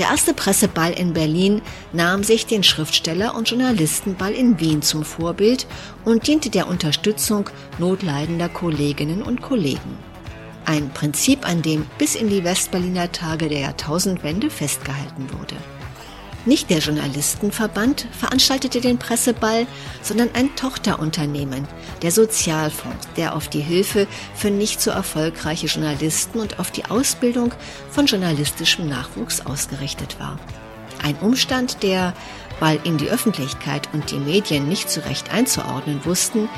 Der erste Presseball in Berlin nahm sich den Schriftsteller- und Journalistenball in Wien zum Vorbild und diente der Unterstützung notleidender Kolleginnen und Kollegen. Ein Prinzip, an dem bis in die Westberliner Tage der Jahrtausendwende festgehalten wurde. Nicht der Journalistenverband veranstaltete den Presseball, sondern ein Tochterunternehmen, der Sozialfonds, der auf die Hilfe für nicht so erfolgreiche Journalisten und auf die Ausbildung von journalistischem Nachwuchs ausgerichtet war. Ein Umstand, der, weil ihn die Öffentlichkeit und die Medien nicht so recht einzuordnen wussten,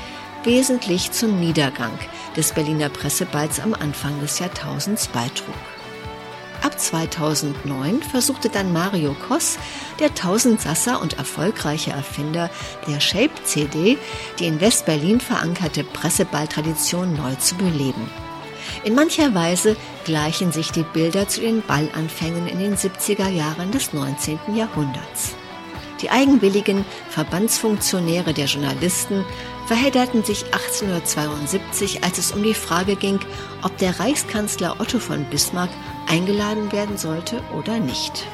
wesentlich zum Niedergang des Berliner Presseballs am Anfang des Jahrtausends beitrug. Ab 2009 versuchte dann Mario Koss, der Tausendsasser und erfolgreiche Erfinder der Shape-CD, die in West-Berlin verankerte Presseballtradition neu zu beleben. In mancher Weise gleichen sich die Bilder zu den Ballanfängen in den 70er Jahren des 19. Jahrhunderts. Die eigenwilligen Verbandsfunktionäre der Journalisten verhedderten sich 1872, als es um die Frage ging, ob der Reichskanzler Otto von Bismarck eingeladen werden sollte oder nicht.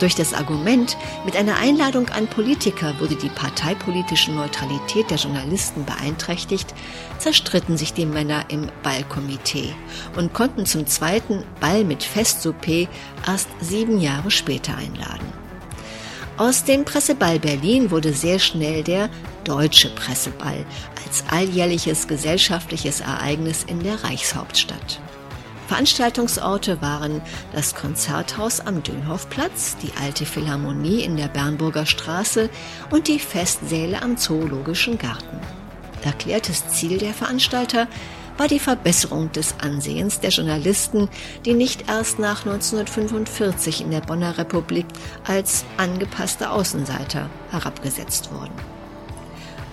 Durch das Argument, mit einer Einladung an Politiker würde die parteipolitische Neutralität der Journalisten beeinträchtigt, zerstritten sich die Männer im Ballkomitee und konnten zum zweiten Ball mit Festsouper erst sieben Jahre später einladen. Aus dem Presseball Berlin wurde sehr schnell der Deutsche Presseball als alljährliches gesellschaftliches Ereignis in der Reichshauptstadt. Veranstaltungsorte waren das Konzerthaus am Dönhoffplatz, die Alte Philharmonie in der Bernburger Straße und die Festsäle am Zoologischen Garten. Erklärtes Ziel der Veranstalter war die Verbesserung des Ansehens der Journalisten, die nicht erst nach 1945 in der Bonner Republik als angepasste Außenseiter herabgesetzt wurden.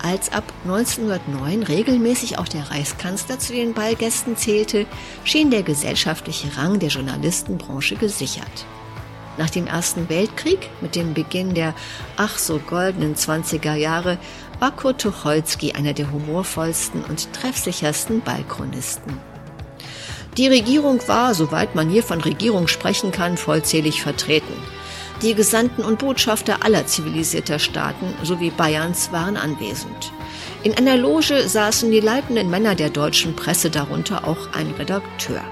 Als ab 1909 regelmäßig auch der Reichskanzler zu den Ballgästen zählte, schien der gesellschaftliche Rang der Journalistenbranche gesichert. Nach dem Ersten Weltkrieg, mit dem Beginn der ach so goldenen 20er Jahre, war Kurt Tucholsky einer der humorvollsten und treffsichersten Ballchronisten. Die Regierung war, soweit man hier von Regierung sprechen kann, vollzählig vertreten. Die Gesandten und Botschafter aller zivilisierter Staaten sowie Bayerns waren anwesend. In einer Loge saßen die leitenden Männer der deutschen Presse, darunter auch ein Redakteur.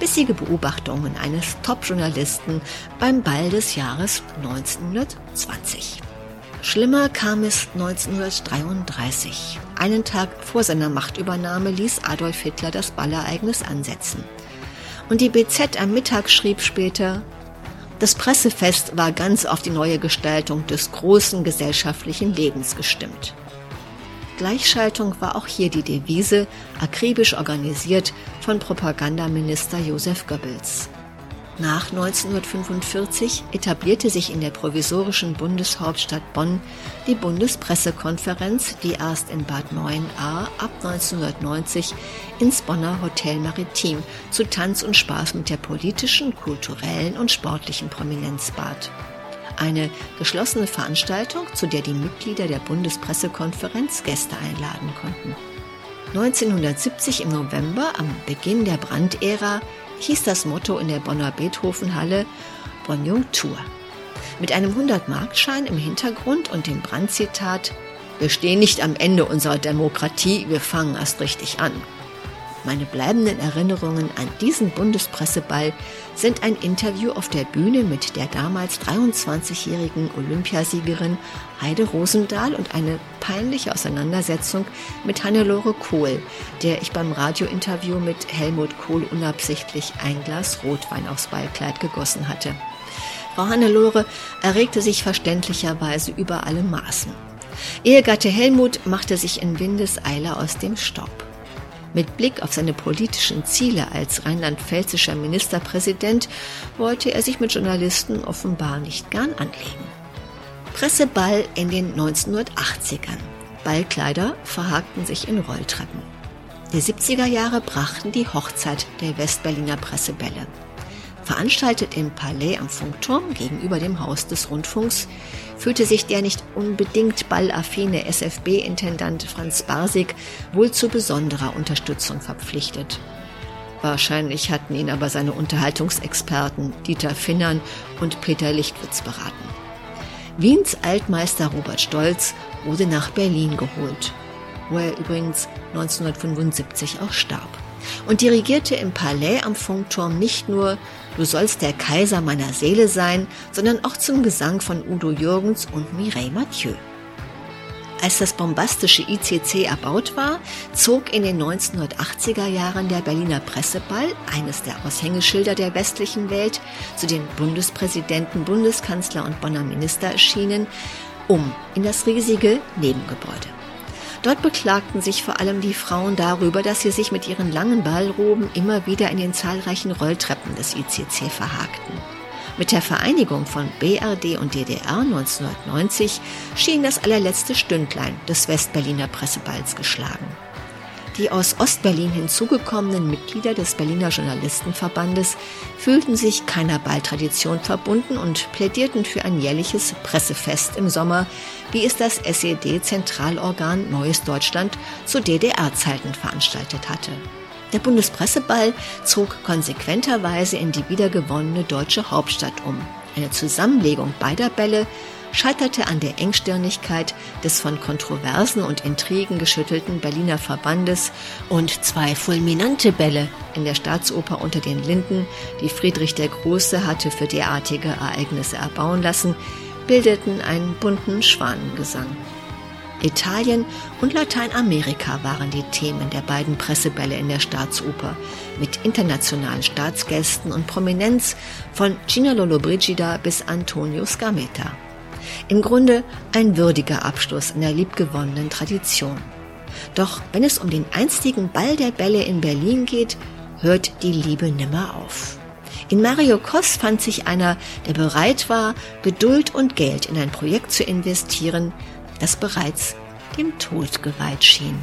Bissige Beobachtungen eines Top-Journalisten beim Ball des Jahres 1920. Schlimmer kam es 1933. Einen Tag vor seiner Machtübernahme ließ Adolf Hitler das Ballereignis ansetzen. Und die BZ am Mittag schrieb später, das Pressefest war ganz auf die neue Gestaltung des großen gesellschaftlichen Lebens gestimmt. Gleichschaltung war auch hier die Devise, akribisch organisiert von Propagandaminister Josef Goebbels. Nach 1945 etablierte sich in der provisorischen Bundeshauptstadt Bonn die Bundespressekonferenz, die erst in Bad 9a ab 1990 ins Bonner Hotel Maritim zu Tanz und Spaß mit der politischen, kulturellen und sportlichen Prominenz bat. Eine geschlossene Veranstaltung, zu der die Mitglieder der Bundespressekonferenz Gäste einladen konnten. 1970 im November, am Beginn der Brandära, hieß das Motto in der Bonner Beethovenhalle Bonjour. Mit einem 100-Markschein im Hintergrund und dem Brandzitat Wir stehen nicht am Ende unserer Demokratie, wir fangen erst richtig an. Meine bleibenden Erinnerungen an diesen Bundespresseball sind ein Interview auf der Bühne mit der damals 23-jährigen Olympiasiegerin Heide Rosendahl und eine peinliche Auseinandersetzung mit Hannelore Kohl, der ich beim Radiointerview mit Helmut Kohl unabsichtlich ein Glas Rotwein aufs Ballkleid gegossen hatte. Frau Hannelore erregte sich verständlicherweise über alle Maßen. Ehegatte Helmut machte sich in Windeseile aus dem Staub. Mit Blick auf seine politischen Ziele als rheinland-pfälzischer Ministerpräsident wollte er sich mit Journalisten offenbar nicht gern anlegen. Presseball in den 1980ern. Ballkleider verhakten sich in Rolltreppen. Die 70er Jahre brachten die Hochzeit der Westberliner Pressebälle. Veranstaltet im Palais am Funkturm gegenüber dem Haus des Rundfunks, fühlte sich der nicht unbedingt ballaffine SFB-Intendant Franz Barsig wohl zu besonderer Unterstützung verpflichtet. Wahrscheinlich hatten ihn aber seine Unterhaltungsexperten Dieter Finnern und Peter Lichtwitz beraten. Wiens Altmeister Robert Stolz wurde nach Berlin geholt, wo er übrigens 1975 auch starb und dirigierte im Palais am Funkturm nicht nur Du sollst der Kaiser meiner Seele sein, sondern auch zum Gesang von Udo Jürgens und Mireille Mathieu. Als das bombastische ICC erbaut war, zog in den 1980er Jahren der Berliner Presseball, eines der Aushängeschilder der westlichen Welt, zu den Bundespräsidenten, Bundeskanzler und Bonner Minister erschienen, um in das riesige Nebengebäude. Dort beklagten sich vor allem die Frauen darüber, dass sie sich mit ihren langen Ballroben immer wieder in den zahlreichen Rolltreppen des ICC verhakten. Mit der Vereinigung von BRD und DDR 1990 schien das allerletzte Stündlein des Westberliner Presseballs geschlagen. Die aus Ostberlin hinzugekommenen Mitglieder des Berliner Journalistenverbandes fühlten sich keiner Balltradition verbunden und plädierten für ein jährliches Pressefest im Sommer, wie es das SED-Zentralorgan Neues Deutschland zu DDR-Zeiten veranstaltet hatte. Der Bundespresseball zog konsequenterweise in die wiedergewonnene deutsche Hauptstadt um. Eine Zusammenlegung beider Bälle scheiterte an der Engstirnigkeit des von Kontroversen und Intrigen geschüttelten Berliner Verbandes und zwei fulminante Bälle in der Staatsoper unter den Linden, die Friedrich der Große hatte für derartige Ereignisse erbauen lassen, bildeten einen bunten Schwanengesang. Italien und Lateinamerika waren die Themen der beiden Pressebälle in der Staatsoper, mit internationalen Staatsgästen und Prominenz von Gina Lollobrigida bis Antonio Scametta. Im Grunde ein würdiger Abschluss einer liebgewonnenen Tradition. Doch wenn es um den einstigen Ball der Bälle in Berlin geht, hört die Liebe nimmer auf. In Mario Koss fand sich einer, der bereit war, Geduld und Geld in ein Projekt zu investieren, das bereits dem Tod geweiht schien.